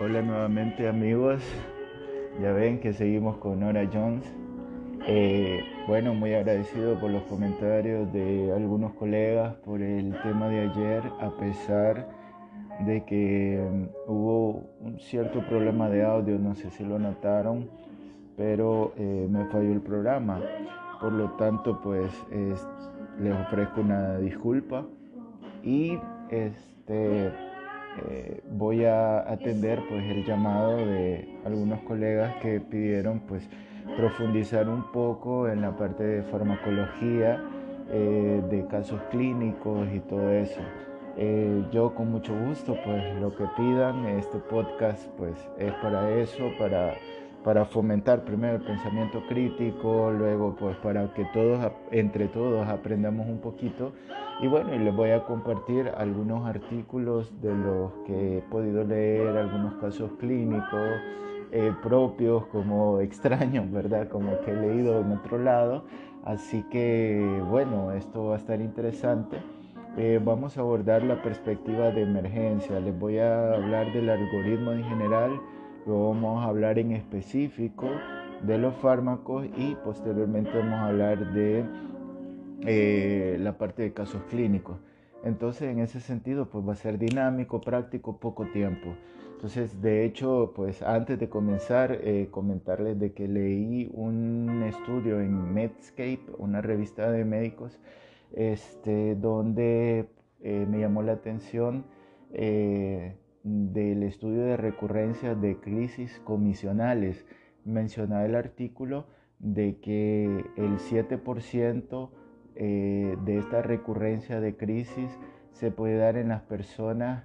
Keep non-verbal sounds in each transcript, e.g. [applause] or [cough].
Hola nuevamente amigos, ya ven que seguimos con Nora Jones. Eh, bueno, muy agradecido por los comentarios de algunos colegas por el tema de ayer, a pesar de que mm, hubo un cierto problema de audio, no sé si lo notaron, pero eh, me falló el programa. Por lo tanto, pues les ofrezco una disculpa y este eh, voy a atender pues el llamado de algunos colegas que pidieron pues profundizar un poco en la parte de farmacología, eh, de casos clínicos y todo eso. Eh, yo con mucho gusto pues lo que pidan, este podcast pues es para eso, para para fomentar primero el pensamiento crítico, luego pues para que todos, entre todos, aprendamos un poquito. Y bueno, y les voy a compartir algunos artículos de los que he podido leer, algunos casos clínicos eh, propios como [laughs] extraños, ¿verdad? Como que he leído en otro lado. Así que bueno, esto va a estar interesante. Eh, vamos a abordar la perspectiva de emergencia. Les voy a hablar del algoritmo en general Luego vamos a hablar en específico de los fármacos y posteriormente vamos a hablar de eh, la parte de casos clínicos. Entonces, en ese sentido, pues va a ser dinámico, práctico, poco tiempo. Entonces, de hecho, pues antes de comenzar, eh, comentarles de que leí un estudio en Medscape, una revista de médicos, este, donde eh, me llamó la atención del estudio de recurrencia de crisis comisionales. Mencionaba el artículo de que el 7% eh, de esta recurrencia de crisis se puede dar en las personas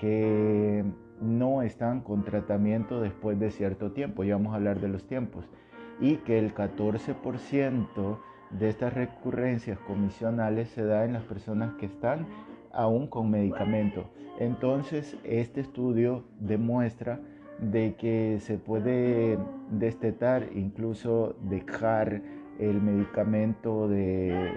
que no están con tratamiento después de cierto tiempo, ya vamos a hablar de los tiempos, y que el 14% de estas recurrencias comisionales se da en las personas que están aún con medicamento. Entonces, este estudio demuestra de que se puede destetar, incluso dejar el medicamento de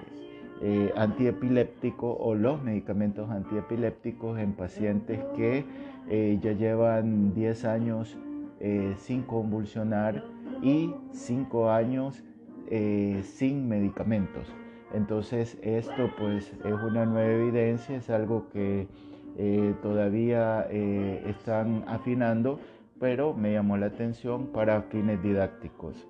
eh, antiepiléptico o los medicamentos antiepilépticos en pacientes que eh, ya llevan 10 años eh, sin convulsionar y 5 años sin medicamentos. Entonces esto pues es una nueva evidencia, es algo que eh, todavía eh, están afinando, pero me llamó la atención para fines didácticos.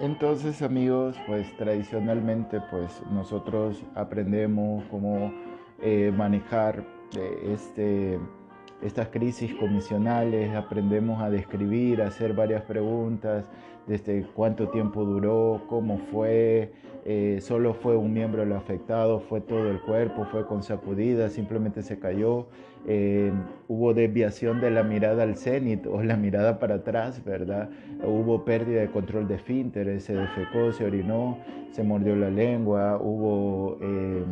Entonces amigos, pues tradicionalmente pues nosotros aprendemos cómo eh, manejar este estas crisis comisionales, aprendemos a describir, a hacer varias preguntas, desde cuánto tiempo duró, cómo fue, eh, solo fue un miembro lo afectado, fue todo el cuerpo, fue con sacudida, simplemente se cayó, eh, hubo desviación de la mirada al cenit o la mirada para atrás, ¿verdad? Hubo pérdida de control de esfínteres, se defecó, se orinó, se mordió la lengua, hubo eh,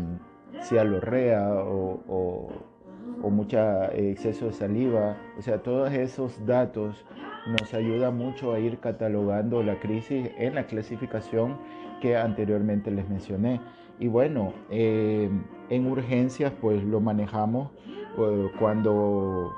cialorrea o o mucho eh, exceso de saliva. O sea, todos esos datos nos ayudan mucho a ir catalogando la crisis en la clasificación que anteriormente les mencioné. Y bueno, eh, en urgencias pues lo manejamos eh, cuando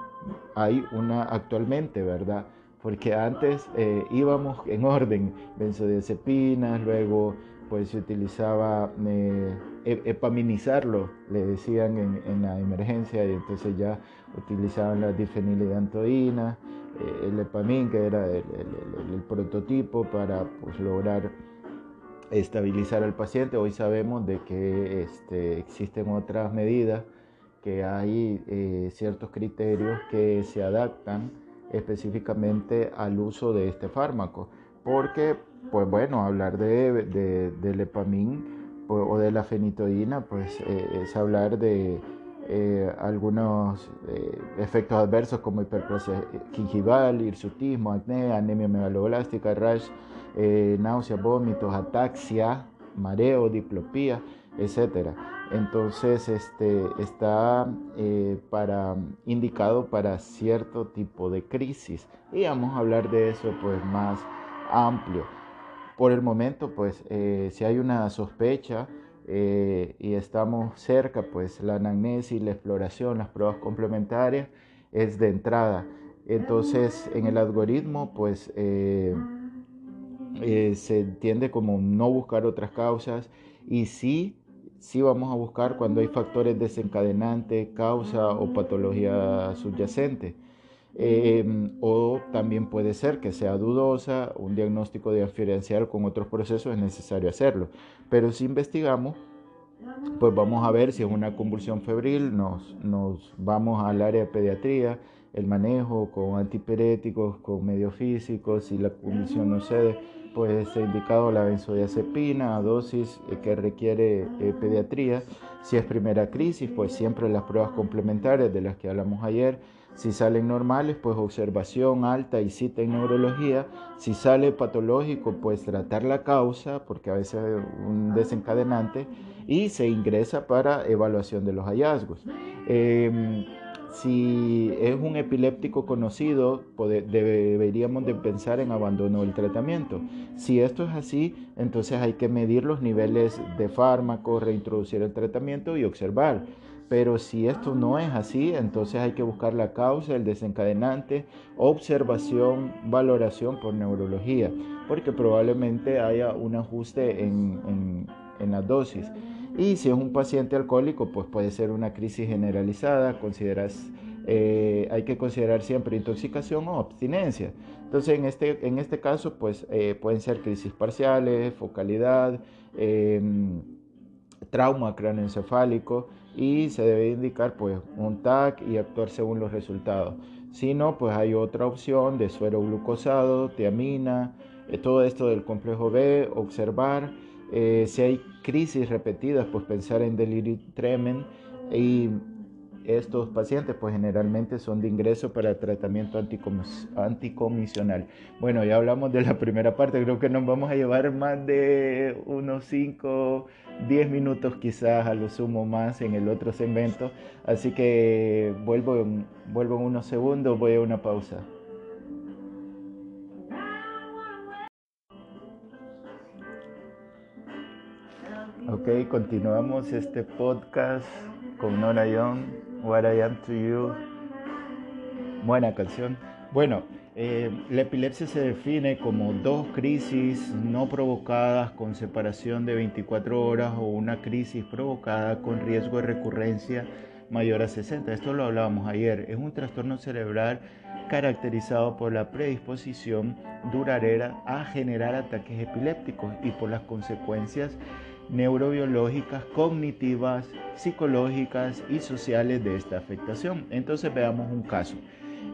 hay una actualmente, ¿verdad? Porque antes íbamos en orden, benzodiazepinas, luego pues se utilizaba eh, e, epaminizarlo, le decían en, la emergencia, y entonces ya utilizaban la difenilidantoína, eh, el epamin, que era el, prototipo para pues, lograr estabilizar al paciente. Hoy sabemos de que este, existen otras medidas, que hay eh, ciertos criterios que se adaptan específicamente al uso de este fármaco, porque pues bueno, hablar de, de, o de la fenitoína, pues eh, es hablar de eh, algunos eh, efectos adversos como hiperplasia gingival, hirsutismo, acné, anemia megaloblástica, rash, náusea, vómitos, ataxia, mareo, diplopía, etc. Entonces, este, está para, indicado para cierto tipo de crisis y vamos a hablar de eso pues más amplio. Por el momento, pues, eh, si hay una sospecha eh, y estamos cerca, pues la anamnesis, la exploración, las pruebas complementarias es de entrada. Entonces, en el algoritmo, pues eh, eh, se entiende como no buscar otras causas y sí, sí vamos a buscar cuando hay factores desencadenantes, causa o patología subyacente. Em, o también puede ser que sea dudosa, un diagnóstico diferencial con otros procesos es necesario hacerlo. Pero si investigamos, pues vamos a ver si es una convulsión febril, nos, nos vamos al área de pediatría, el manejo con antipiréticos, con medios físicos, si la condición no cede, pues ha indicado la benzodiazepina a dosis eh, que requiere eh, pediatría. Si es primera crisis, pues siempre las pruebas complementarias de las que hablamos ayer si salen normales, pues observación alta y cita en neurología. Si sale patológico, pues tratar la causa, porque a veces es un desencadenante, y se ingresa para evaluación de los hallazgos. Em, si es un epiléptico conocido, deberíamos de pensar en abandono del tratamiento. Si esto es así, entonces hay que medir los niveles de fármaco, reintroducir el tratamiento y observar. Pero si esto no es así, entonces hay que buscar la causa, el desencadenante, observación, valoración por neurología, porque probablemente haya un ajuste en, la dosis. Y si es un paciente alcohólico, pues puede ser una crisis generalizada, consideras, eh, hay que considerar siempre intoxicación o abstinencia. Entonces, en este, en este caso, pues eh, pueden ser crisis parciales, focalidad, em, trauma cráneoencefálico, y se debe indicar pues un TAC y actuar según los resultados. Si no, pues hay otra opción de suero glucosado, tiamina, eh, todo esto del complejo B, observar. Eh, si hay crisis repetidas, pues pensar en delirio tremen y estos pacientes pues generalmente son de ingreso para tratamiento anticomisional. Bueno, ya hablamos de la primera parte, creo que nos vamos a llevar más de unos 5, 10 minutos quizás a lo sumo más en el otro segmento, así que vuelvo en, vuelvo en unos segundos, voy a una pausa. Ok, continuamos este podcast con Nora Young. What I Am to You. Buena canción. Bueno, eh, la epilepsia se define como dos crisis no provocadas con separación de 24 horas o una crisis provocada con riesgo de recurrencia mayor a 60. Esto lo hablábamos ayer. Es un trastorno cerebral caracterizado por la predisposición duradera a generar ataques epilépticos y por las consecuencias neurobiológicas, cognitivas, psicológicas y sociales de esta afectación. Entonces veamos un caso.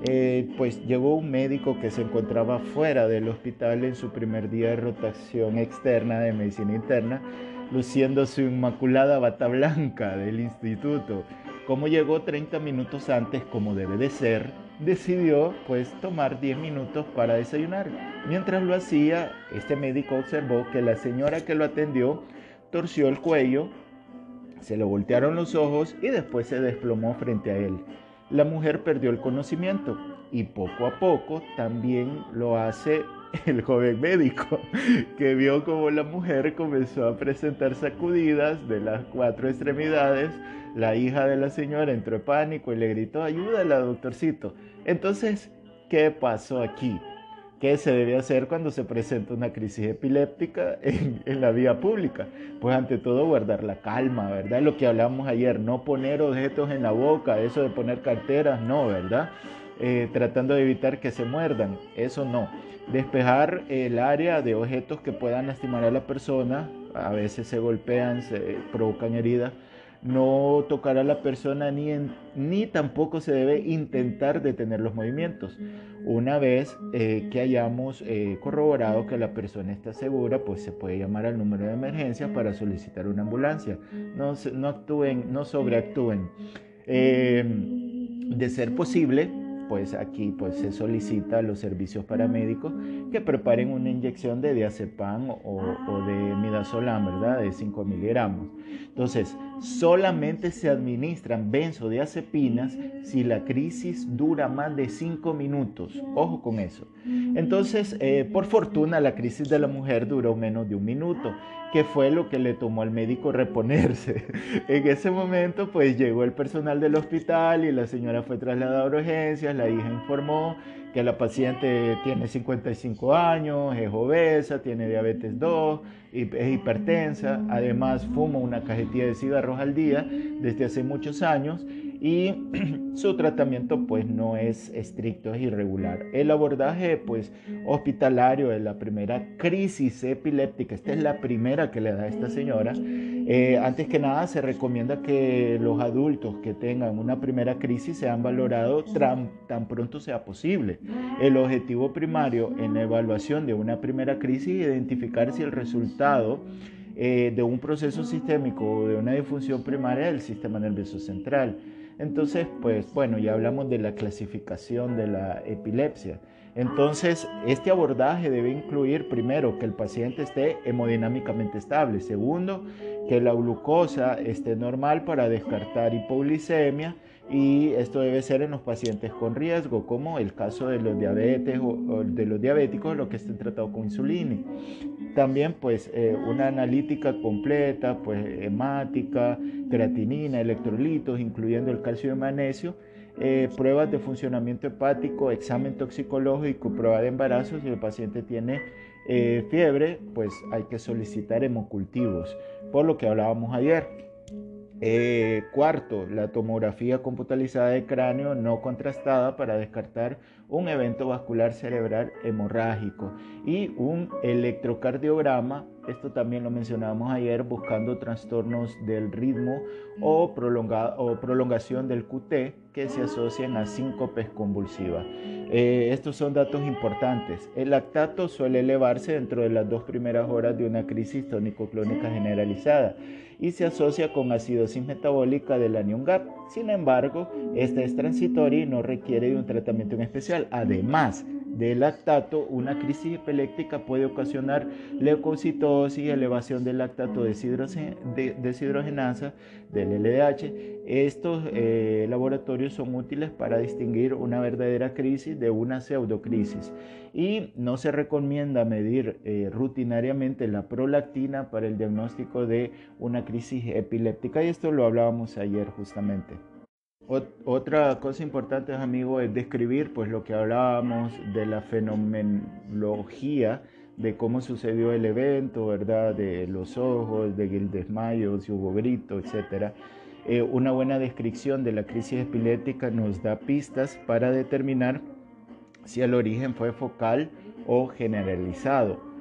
Eh, pues llegó un médico que se encontraba fuera del hospital en su primer día de rotación externa de medicina interna, luciendo su inmaculada bata blanca del instituto. Como llegó 30 minutos antes, como debe de ser, decidió pues tomar 10 minutos para desayunar. Mientras lo hacía, este médico observó que la señora que lo atendió torció el cuello, se le voltearon los ojos y después se desplomó frente a él. La mujer perdió el conocimiento y poco a poco también lo hace [laughs] el joven médico, [laughs] que vio como la mujer comenzó a presentar sacudidas de las cuatro extremidades. La hija de la señora entró en pánico y le gritó, ayúdala, doctorcito. Entonces, ¿qué pasó aquí? ¿Qué se debe hacer cuando se presenta una crisis epiléptica [laughs] en, la vía pública? Pues ante todo guardar la calma, ¿verdad? Lo que hablamos ayer, no poner objetos en la boca, eso de poner carteras, no, ¿verdad? Eh, tratando de evitar que se muerdan, eso no. Despejar el área de objetos que puedan lastimar a la persona, a veces se golpean, se provocan heridas no tocar a la persona ni, ni tampoco se debe intentar detener los movimientos. Una vez eh, que hayamos eh, corroborado que la persona está segura, pues se puede llamar al número de emergencia para solicitar una ambulancia. No, no actúen, no sobreactúen. Eh, de ser posible, pues aquí pues se solicita a los servicios paramédicos que preparen una inyección de diazepam o, o de midazolam, ¿verdad? De 5 miligramos. Entonces, solamente se administran benzodiazepinas si la crisis dura más de 5 minutos. Ojo con eso. Entonces, eh, por fortuna, la crisis de la mujer duró menos de un minuto, que fue lo que le tomó al médico reponerse. [laughs] en ese momento, pues llegó el personal del hospital y la señora fue trasladada a urgencias, la hija informó que la paciente tiene 55 años, es obesa, tiene diabetes 2, es hipertensa, además fuma una cajetilla de cigarros al día desde hace muchos años y [clears throat] su tratamiento pues no es estricto, es irregular. El abordaje pues hospitalario de la primera crisis epiléptica, esta es la primera que le da a esta señora, eh, antes que nada se recomienda que los adultos que tengan una primera crisis sean valorados tan, pronto sea posible. El objetivo primario en la evaluación de una primera crisis es identificar si el resultado eh, de un proceso sistémico o de una disfunción primaria del sistema nervioso central. Entonces, pues bueno, ya hablamos de la clasificación de la epilepsia. Entonces, este abordaje debe incluir primero que el paciente esté hemodinámicamente estable, segundo, que la glucosa esté normal para descartar hipoglicemia y esto debe ser en los pacientes con riesgo, como el caso de los diabetes o, de los diabéticos, los que estén tratados con insulina. También pues eh, una analítica completa, pues hemática, creatinina, electrolitos, incluyendo el calcio y magnesio, eh, pruebas de funcionamiento hepático, examen toxicológico, prueba de embarazo. Si el paciente tiene eh, fiebre, pues hay que solicitar hemocultivos, por lo que hablábamos ayer. Eh, cuarto, la tomografía computarizada de cráneo no contrastada para descartar un evento vascular cerebral hemorrágico y un electrocardiograma, esto también lo mencionábamos ayer, buscando trastornos del ritmo o, o prolongación del QT que se asocian a síncopes convulsivas. Eh, estos son datos importantes. El lactato suele elevarse dentro de las dos primeras horas de una crisis tónico-clónica generalizada y se asocia con acidosis metabólica del anion gap. Sin embargo, esta es transitoria y no requiere de un tratamiento en especial. Además del lactato, una crisis epiléptica puede ocasionar leucocitosis, elevación del lactato deshidrogenasa, del LDH. Estos eh, laboratorios son útiles para distinguir una verdadera crisis de una pseudocrisis y no se recomienda medir eh, rutinariamente la prolactina para el diagnóstico de una crisis epiléptica y esto lo hablábamos ayer justamente. Otra cosa importante, amigos, es describir pues lo que hablábamos de la fenomenología de cómo sucedió el evento, ¿verdad? De los ojos, de el desmayo, si hubo grito, etc. Eh, una buena descripción de la crisis epiléptica nos da pistas para determinar si el origen fue focal o generalizado.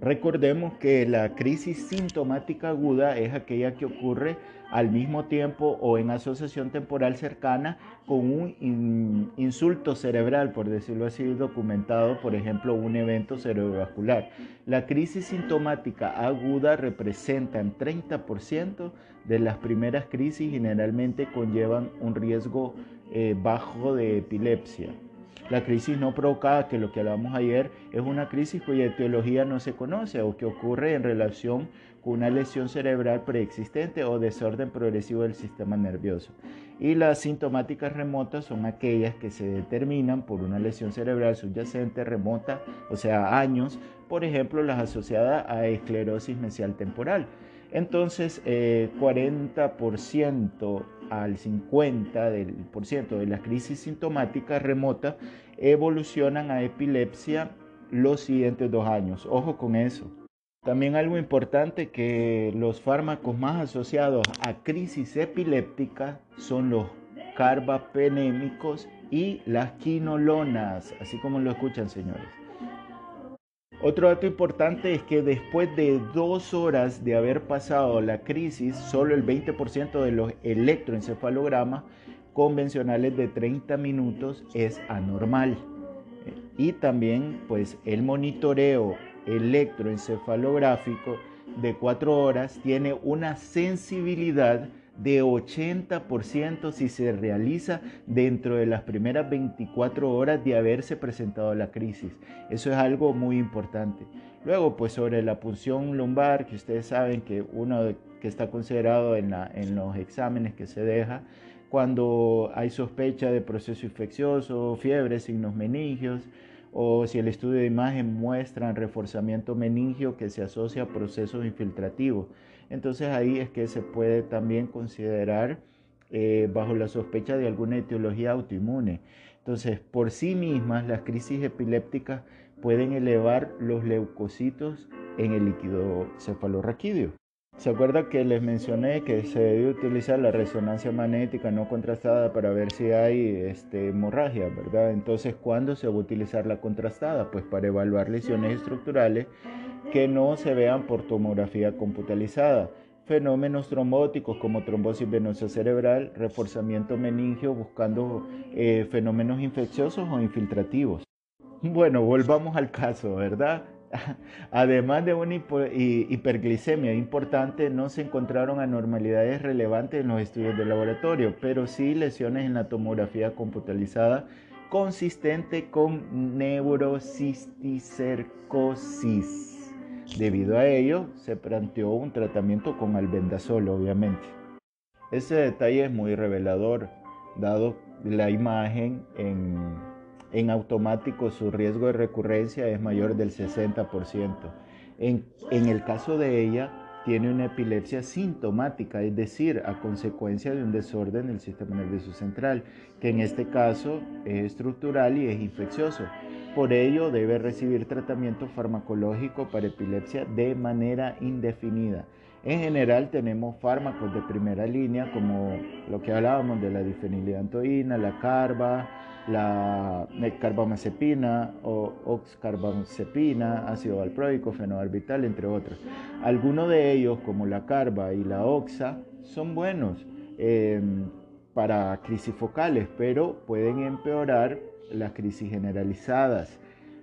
Recordemos que la crisis sintomática aguda es aquella que ocurre al mismo tiempo o en asociación temporal cercana con un insulto cerebral, por decirlo así, documentado, por ejemplo, un evento cerebrovascular. La crisis sintomática aguda representa en 30% de las primeras crisis, generalmente conllevan un riesgo eh, bajo de epilepsia. La crisis no provocada, que lo que hablábamos ayer, es una crisis cuya etiología no se conoce o que ocurre en relación con una lesión cerebral preexistente o desorden progresivo del sistema nervioso. Y las sintomáticas remotas son aquellas que se determinan por una lesión cerebral subyacente remota, o sea, años, por ejemplo, las asociadas a esclerosis mesial temporal. Entonces, 40% eh, al 50% de las crisis sintomáticas remotas evolucionan a epilepsia los siguientes dos años. Ojo con eso. También algo importante que los fármacos más asociados a crisis epiléptica son los carbapenémicos y las quinolonas, así como lo escuchan señores. Otro dato importante es que después de dos horas de haber pasado la crisis, solo el 20% de los electroencefalogramas convencionales de 30 minutos es anormal. Y también pues el monitoreo electroencefalográfico de 4 horas tiene una sensibilidad de 80% si se realiza dentro de las primeras 24 horas de haberse presentado la crisis. Eso es algo muy importante. Luego, pues sobre la punción lumbar, que ustedes saben que uno que está considerado en, en los exámenes que se deja, cuando hay sospecha de proceso infeccioso, fiebre, signos meningios, o si el estudio de imagen muestra reforzamiento meningio que se asocia a procesos infiltrativos. Entonces ahí es que se puede también considerar eh, bajo la sospecha de alguna etiología autoinmune. Entonces, por sí mismas, las crisis epilépticas pueden elevar los leucocitos en el líquido cefalorraquídeo. ¿Se acuerda que les mencioné que se debe utilizar la resonancia magnética no contrastada para ver si hay este, hemorragia, verdad? Entonces, ¿cuándo se va a utilizar la contrastada? Pues para evaluar lesiones estructurales que no se vean por tomografía computalizada. Fenómenos trombóticos como trombosis venosa cerebral, reforzamiento meningio buscando eh, fenómenos infecciosos o infiltrativos. Bueno, volvamos al caso, ¿verdad? [laughs] Además de una hiperglicemia importante, no se encontraron anormalidades relevantes en los estudios de laboratorio, pero sí lesiones en la tomografía computalizada consistente con neurocisticercosis. Debido a ello, se planteó un tratamiento con albendazol, obviamente. Ese detalle es muy revelador, dado la imagen en en automático su riesgo de recurrencia es mayor del 60%. En, en, el caso de ella, tiene una epilepsia sintomática, es decir, a consecuencia de un desorden del sistema nervioso central, que en este caso es estructural y es infeccioso. Por ello, debe recibir tratamiento farmacológico para epilepsia de manera indefinida. En general tenemos fármacos de primera línea como lo que hablábamos de la difenilidantoína, la carba, la carbamazepina o oxcarbamazepina, ácido valproico, fenobarbital, entre otros. Algunos de ellos, como la carba y la oxa, son buenos em, para crisis focales, pero pueden empeorar las crisis generalizadas.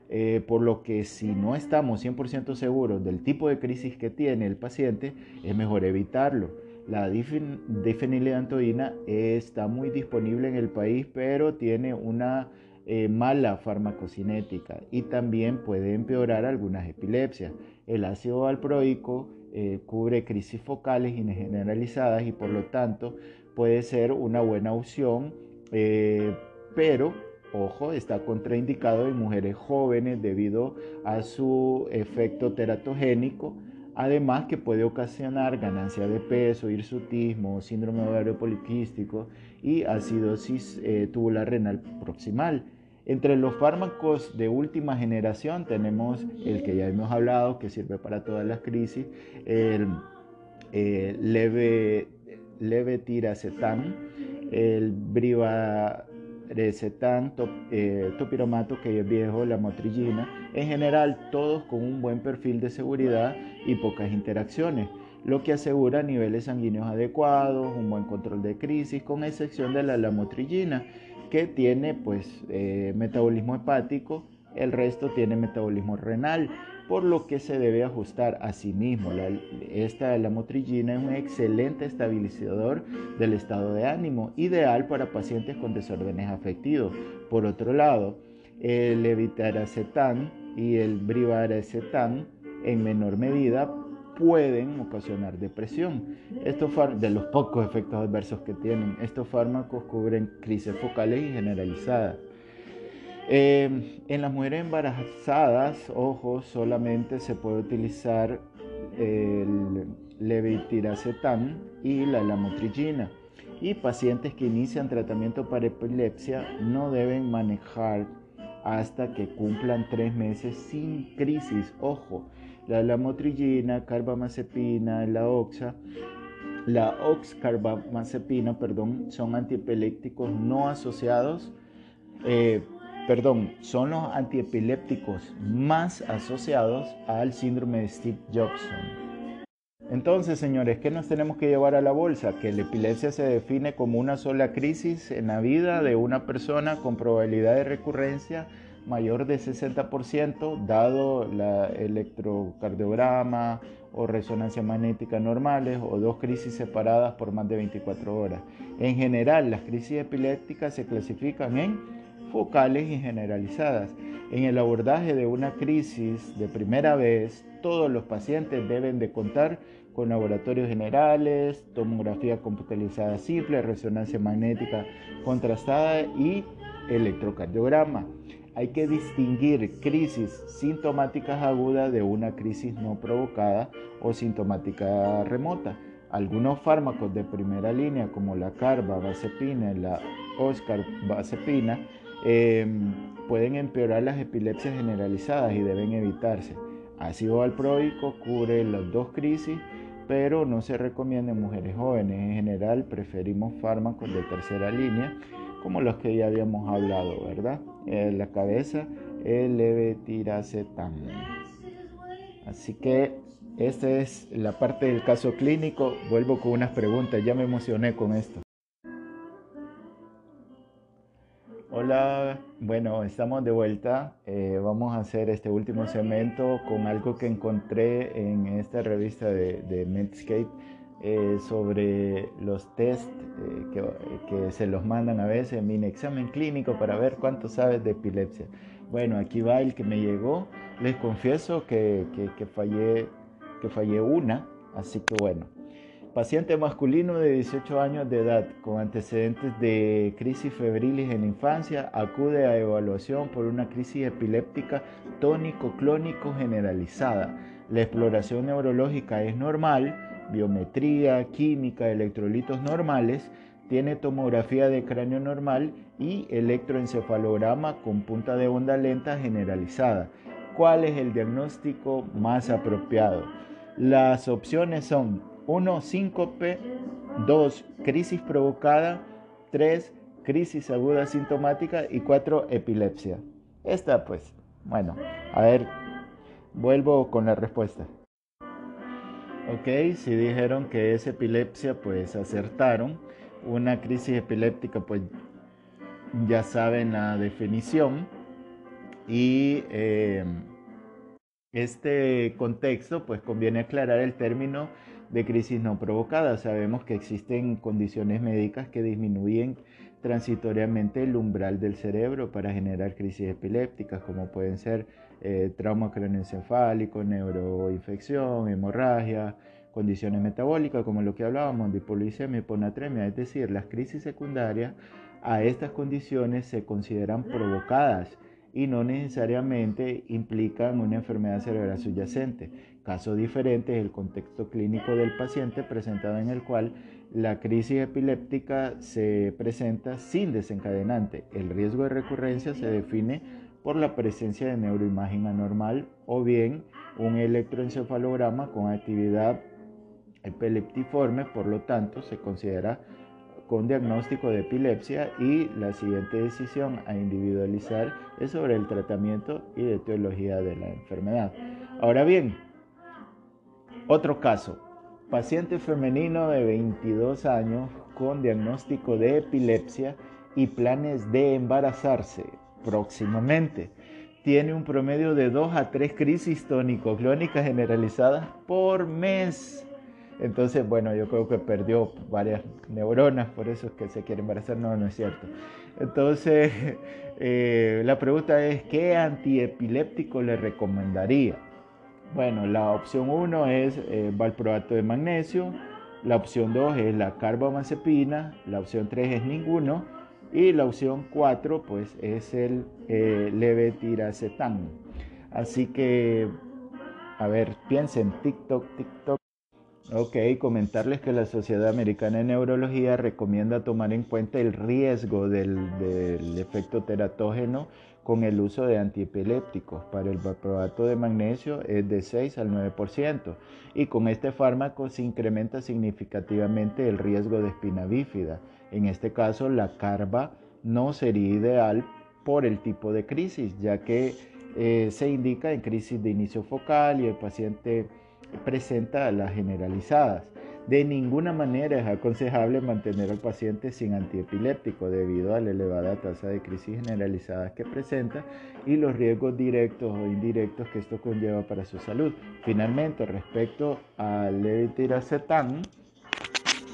Eh, por lo que si no estamos 100% seguros del tipo de crisis que tiene el paciente, es mejor evitarlo. La difenilidantoína está muy disponible en el país, pero tiene una eh, mala farmacocinética y también puede empeorar algunas epilepsias. El ácido valproico eh, cubre crisis focales generalizadas y por lo tanto puede ser una buena opción, eh, pero ojo, está contraindicado en mujeres jóvenes debido a su efecto teratogénico Además que puede ocasionar ganancia de peso, hirsutismo, síndrome ovario poliquístico y acidosis eh, tubular renal proximal. Entre los fármacos de última generación tenemos el que ya hemos hablado, que sirve para todas las crisis, el eh, leve, levetiracetam, el briva Recetan, eh, topiromato, que es viejo, la motrillina, en general todos con un buen perfil de seguridad y pocas interacciones, lo que asegura niveles sanguíneos adecuados, un buen control de crisis, con excepción de la lamotrigina, que tiene pues eh, metabolismo hepático, el resto tiene metabolismo renal por lo que se debe ajustar a sí mismo. La, esta lamotrigina es un excelente estabilizador del estado de ánimo, ideal para pacientes con desórdenes afectivos. Por otro lado, el levitaracetam y el brivaracetam en menor medida pueden ocasionar depresión. Estos de los pocos efectos adversos que tienen, estos fármacos cubren crisis focales y generalizadas. Em, en las mujeres embarazadas, ojo, solamente se puede utilizar el levitiracetam y la lamotrigina. Y pacientes que inician tratamiento para epilepsia no deben manejar hasta que cumplan tres meses sin crisis. Ojo, la lamotrigina, carbamazepina, la oxa, la oxcarbamazepina, perdón, son antiepilépticos no asociados. Eh, perdón, son los antiepilépticos más asociados al síndrome de Steve Jobson. Entonces, señores, ¿qué nos tenemos que llevar a la bolsa? Que la epilepsia se define como una sola crisis en la vida de una persona con probabilidad de recurrencia mayor de 60%, dado la electrocardiograma o resonancia magnética normales o dos crisis separadas por más de 24 horas. En general, las crisis epilépticas se clasifican en focales y generalizadas. En el abordaje de una crisis de primera vez, todos los pacientes deben de contar con laboratorios generales, tomografía computarizada simple, resonancia magnética contrastada y electrocardiograma. Hay que distinguir crisis sintomáticas agudas de una crisis no provocada o sintomática remota. Algunos fármacos de primera línea como la carbamazepina y la oscarbazepina em, pueden empeorar las epilepsias generalizadas y deben evitarse. Ácido valproico cubre las dos crisis, pero no se recomienda en mujeres jóvenes. En general preferimos fármacos de tercera línea como los que ya habíamos hablado, ¿verdad? En la cabeza, el levetiracetam. Así que esta es la parte del caso clínico. Vuelvo con unas preguntas, ya me emocioné con esto. Hola, bueno, estamos de vuelta. Eh, vamos a hacer este último segmento con algo que encontré en esta revista de, de Medscape eh, sobre los test eh, que, se los mandan a veces, mi examen clínico para ver cuánto sabes de epilepsia. Bueno, aquí va el que me llegó. Les confieso que, que, fallé, que fallé una, así que bueno. Paciente masculino de 18 años de edad con antecedentes de crisis febriles en la infancia acude a evaluación por una crisis epiléptica tónico-clónico generalizada. La exploración neurológica es normal, biometría, química, electrolitos normales, tiene tomografía de cráneo normal y electroencefalograma con punta de onda lenta generalizada. ¿Cuál es el diagnóstico más apropiado? Las opciones son 1. Síncope, 2. Crisis provocada, 3. Crisis aguda sintomática y 4. Epilepsia. Esta pues, bueno, a ver, vuelvo con la respuesta. Ok, si dijeron que es epilepsia, pues acertaron. Una crisis epiléptica, pues ya saben la definición. Y eh, este contexto, pues conviene aclarar el término de crisis no provocada. Sabemos que existen condiciones médicas que disminuyen transitoriamente el umbral del cerebro para generar crisis epilépticas, como pueden ser eh, trauma craneoencefálico, neuroinfección, hemorragia, condiciones metabólicas, como lo que hablábamos, de hiponatremia, es decir, las crisis secundarias a estas condiciones se consideran provocadas y no necesariamente implican una enfermedad cerebral subyacente. Caso diferente es el contexto clínico del paciente presentado en el cual la crisis epiléptica se presenta sin desencadenante. El riesgo de recurrencia se define por la presencia de neuroimagen anormal o bien un electroencefalograma con actividad epileptiforme, por lo tanto se considera con diagnóstico de epilepsia y la siguiente decisión a individualizar es sobre el tratamiento y de etiología de la enfermedad. Ahora bien, otro caso, paciente femenino de 22 años con diagnóstico de epilepsia y planes de embarazarse próximamente. Tiene un promedio de 2 a 3 crisis tónico-clónicas generalizadas por mes. Entonces, bueno, yo creo que perdió varias neuronas, por eso es que se quiere embarazar. No, no es cierto. Entonces, [laughs] eh, la pregunta es, ¿qué antiepiléptico le recomendaría? Bueno, la opción 1 es eh, valproato de magnesio, la opción 2 es la carbamazepina, la opción 3 es ninguno y la opción 4 pues es el eh, levetiracetam. Así que, a ver, piensen, TikTok, TikTok. Ok, comentarles que la Sociedad Americana de Neurología recomienda tomar en cuenta el riesgo del, efecto teratógeno con el uso de antiepilépticos. Para el valproato de magnesio es de 6 al 9% y con este fármaco se incrementa significativamente el riesgo de espina bífida. En este caso, la carba no sería ideal por el tipo de crisis, ya que eh, se indica en crisis de inicio focal y el paciente presenta las generalizadas. De ninguna manera es aconsejable mantener al paciente sin antiepiléptico debido a la elevada tasa de crisis generalizadas que presenta y los riesgos directos o indirectos que esto conlleva para su salud. Finalmente, respecto al levetiracetam,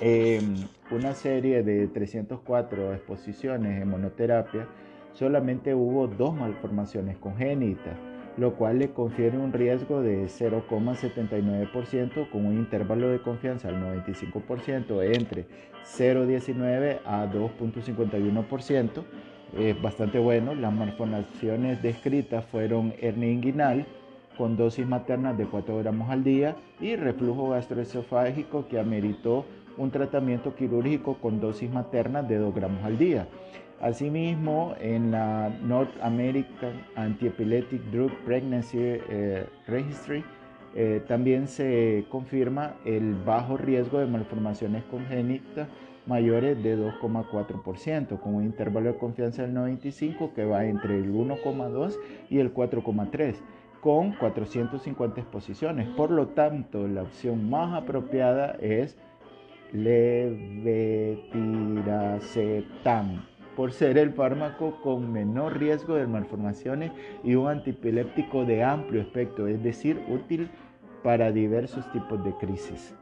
eh, una serie de 304 exposiciones en monoterapia, solamente hubo dos malformaciones congénitas lo cual le confiere un riesgo de 0,79% con un intervalo de confianza al 95% entre 0,19 a 2,51%. Es bastante bueno. Las malformaciones descritas fueron hernia inguinal con dosis maternas de 4 gramos al día y reflujo gastroesofágico que ameritó un tratamiento quirúrgico con dosis maternas de 2 gramos al día. Asimismo, en la North American Antiepileptic Drug Pregnancy eh, Registry eh, también se confirma el bajo riesgo de malformaciones congénitas mayores de 2,4%, con un intervalo de confianza del 95 que va entre el 1,2 y el 4,3 con 450 exposiciones. Por lo tanto, la opción más apropiada es levetiracetam por ser el fármaco con menor riesgo de malformaciones y un antipiléptico de amplio espectro, es decir, útil para diversos tipos de crisis.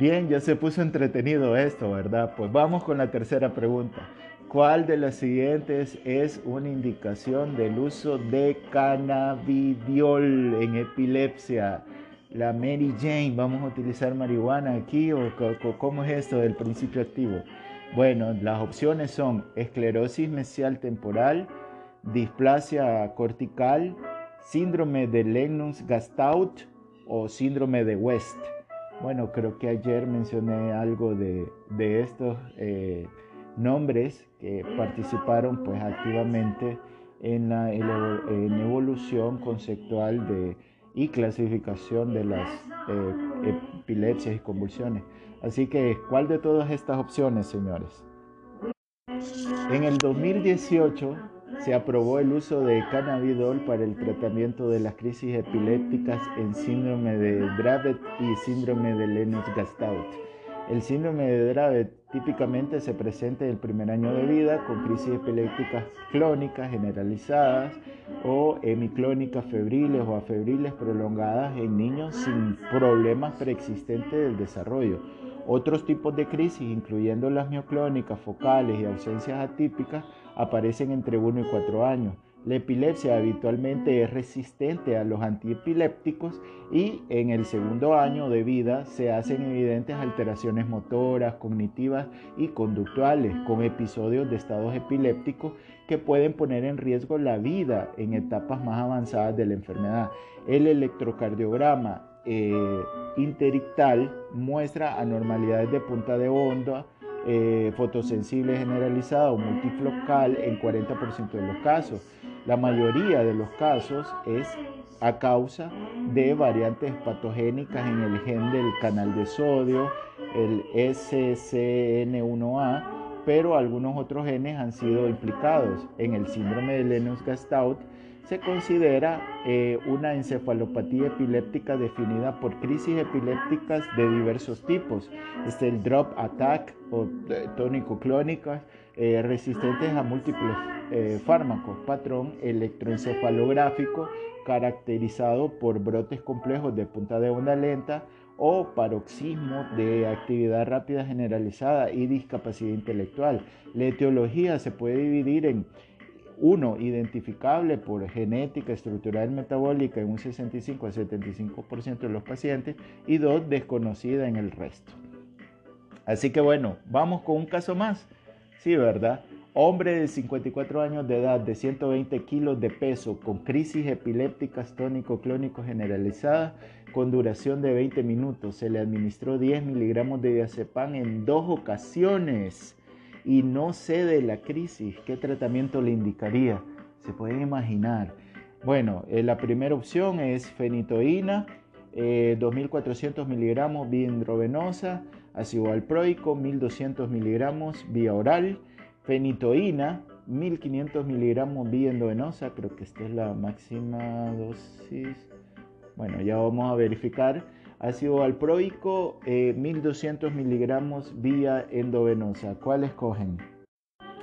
Bien, ya se puso entretenido esto, ¿verdad? Pues vamos con la tercera pregunta. ¿Cuál de las siguientes es una indicación del uso de cannabidiol en epilepsia? La Mary Jane, ¿vamos a utilizar marihuana aquí o cómo es esto del principio activo? Bueno, las opciones son esclerosis mesial temporal, displasia cortical, síndrome de Lennox-Gastaut o síndrome de West. Bueno, creo que ayer mencioné algo de, estos eh, nombres que participaron pues activamente en la evolución conceptual de, y clasificación de las eh, epilepsias y convulsiones. Así que, ¿cuál de todas estas opciones, señores? En el 2018 se aprobó el uso de cannabidol para el tratamiento de las crisis epilépticas en síndrome de Dravet y síndrome de Lennox-Gastaut. El síndrome de Dravet típicamente se presenta en el primer año de vida con crisis epilépticas clónicas generalizadas o hemiclónicas febriles o afebriles prolongadas en niños sin problemas preexistentes del desarrollo otros tipos de crisis, incluyendo las mioclónicas focales y ausencias atípicas, aparecen entre 1 y 4 años. La epilepsia habitualmente es resistente a los antiepilépticos y en el segundo año de vida se hacen evidentes alteraciones motoras, cognitivas y conductuales con episodios de estados epilépticos que pueden poner en riesgo la vida en etapas más avanzadas de la enfermedad. El electrocardiograma eh, interictal muestra anormalidades de punta de onda, eh, fotosensible generalizada o multifocal en 40% de los casos. La mayoría de los casos es a causa de variantes patogénicas en el gen del canal de sodio, el SCN1A, pero algunos otros genes han sido implicados en el síndrome de Lennox-Gastaut se considera eh, una encefalopatía epiléptica definida por crisis epilépticas de diversos tipos. Es el drop attack o eh, tónico-clónicas eh, resistentes a múltiples fármacos, patrón electroencefalográfico caracterizado por brotes complejos de punta de onda lenta o paroxismo de actividad rápida generalizada y discapacidad intelectual. La etiología se puede dividir en uno, identificable por genética estructural metabólica en un 65 a 75% de los pacientes y dos, desconocida en el resto. Así que bueno, vamos con un caso más. Sí, ¿verdad? Hombre de 54 años de edad, de 120 kilos de peso, con crisis epilépticas tónico-clónico generalizada, con duración de 20 minutos. Se le administró 10 miligramos de diazepam en dos ocasiones y no cede la crisis, ¿qué tratamiento le indicaría? Se pueden imaginar. Bueno, eh, la primera opción es fenitoína, 2.400 eh, miligramos vía intravenosa, ácido valproico, 1.200 miligramos vía oral, fenitoína, 1.500 miligramos vía endovenosa, creo que esta es la máxima dosis. Bueno, ya vamos a verificar Ácido valproico, 1200 miligramos vía endovenosa. ¿Cuál escogen?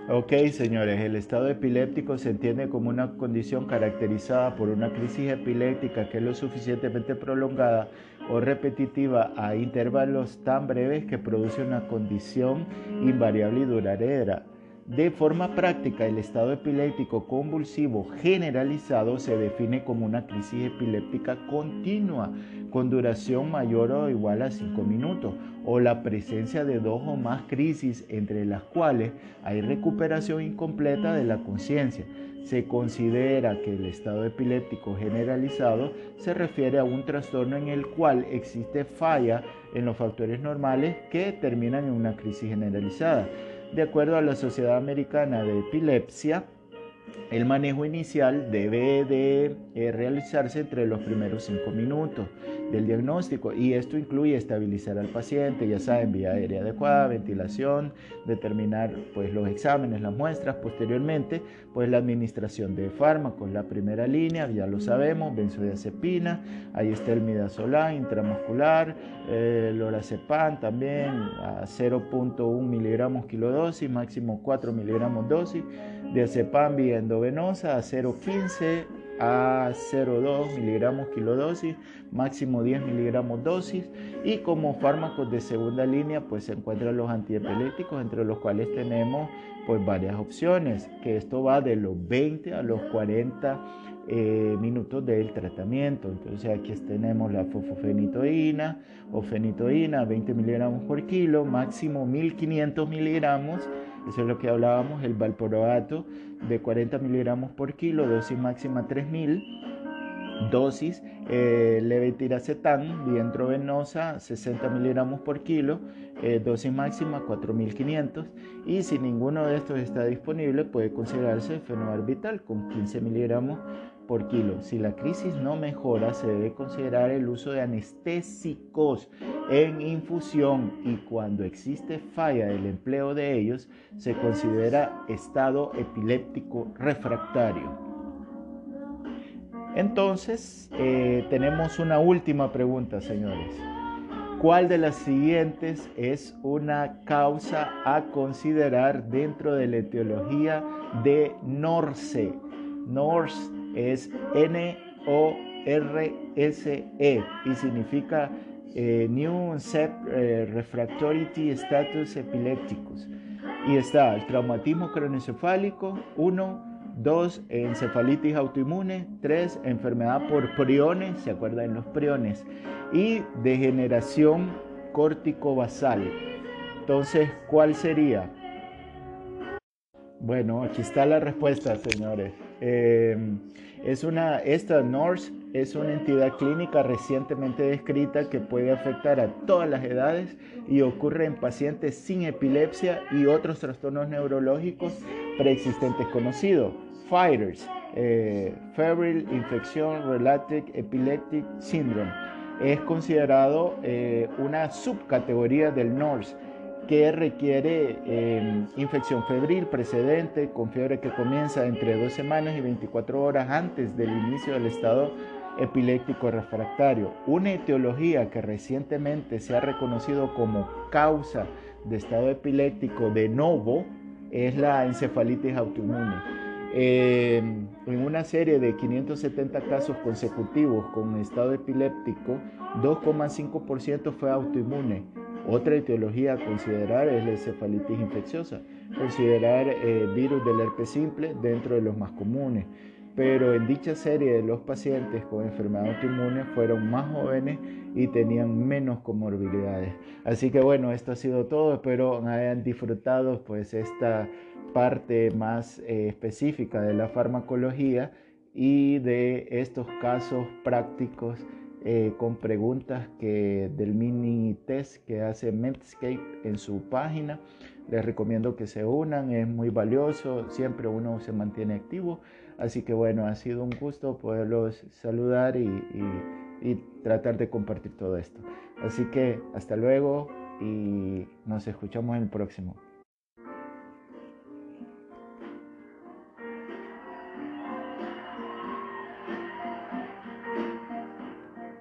Ok, señores, el estado epiléptico se entiende como una condición caracterizada por una crisis epiléptica que es lo suficientemente prolongada o repetitiva a intervalos tan breves que produce una condición invariable y duradera. De forma práctica, el estado epiléptico convulsivo generalizado se define como una crisis epiléptica continua con duración mayor o igual a 5 minutos o la presencia de dos o más crisis entre las cuales hay recuperación incompleta de la conciencia. Se considera que el estado epiléptico generalizado se refiere a un trastorno en el cual existe falla en los factores normales que terminan en una crisis generalizada. De acuerdo a la Sociedad Americana de Epilepsia, el manejo inicial debe de eh, realizarse entre los primeros cinco minutos del diagnóstico y esto incluye estabilizar al paciente, ya saben, vía aérea adecuada, ventilación, determinar pues los exámenes, las muestras, posteriormente pues la administración de fármacos, la primera línea, ya lo sabemos, benzodiazepina, ahí está el midazolam intramuscular, eh, lorazepam también a 0.1 miligramos kilodosis, máximo 4 miligramos dosis, diazepam vía endovenosa a 0.15 a 0,2 miligramos kilodosis, máximo 10 miligramos dosis y como fármacos de segunda línea pues se encuentran los antiepilépticos entre los cuales tenemos pues varias opciones que esto va de los 20 a los 40 eh, minutos del tratamiento. Entonces aquí tenemos la fosfenitoína o fenitoína 20 miligramos por kilo máximo 1500 miligramos. Eso es lo que hablábamos, el valproato de 40 miligramos por kilo, dosis máxima 3000 dosis eh, levetiracetam vía intravenosa 60 miligramos por kilo, eh, dosis máxima 4500 y si ninguno de estos está disponible puede considerarse fenobarbital con 15 miligramos por kilo. Si la crisis no mejora, se debe considerar el uso de anestésicos en infusión y cuando existe falla del empleo de ellos, se considera estado epiléptico refractario. Entonces, eh, tenemos una última pregunta, señores. ¿Cuál de las siguientes es una causa a considerar dentro de la etiología de NORSE? NORSE es N-O-R-S-E y significa eh, New eh, Refractory Status Epilepticus. Y está el traumatismo cronocefálico, 1, 2. Encefalitis autoinmune. 3. Enfermedad por priones, ¿se acuerdan los priones? Y degeneración córtico-basal. Entonces, ¿cuál sería? Bueno, aquí está la respuesta, señores. Eh, es una, esta NORS es una entidad clínica recientemente descrita que puede afectar a todas las edades y ocurre en pacientes sin epilepsia y otros trastornos neurológicos preexistentes conocidos. FIRES, eh, Febrile Infection Related Epileptic Syndrome, es considerado eh, una subcategoría del NORS que requiere em, infección febril precedente con fiebre que comienza entre dos semanas y 24 horas antes del inicio del estado epiléptico refractario. Una etiología que recientemente se ha reconocido como causa de estado epiléptico de novo es la encefalitis autoinmune. Em, en una serie de 570 casos consecutivos con estado epiléptico, 2,5% fue autoinmune otra etiología a considerar es la encefalitis infecciosa, considerar eh, virus del herpes simple dentro de los más comunes. Pero en dicha serie de los pacientes con enfermedad autoinmune fueron más jóvenes y tenían menos comorbilidades. Así que bueno, esto ha sido todo. Espero hayan disfrutado pues esta parte más eh, específica de la farmacología y de estos casos prácticos eh, con preguntas que, del mini test que hace Medscape en su página. Les recomiendo que se unan, es muy valioso, siempre uno se mantiene activo. Así que bueno, ha sido un gusto poderlos saludar y, y tratar de compartir todo esto. Así que hasta luego y nos escuchamos en el próximo.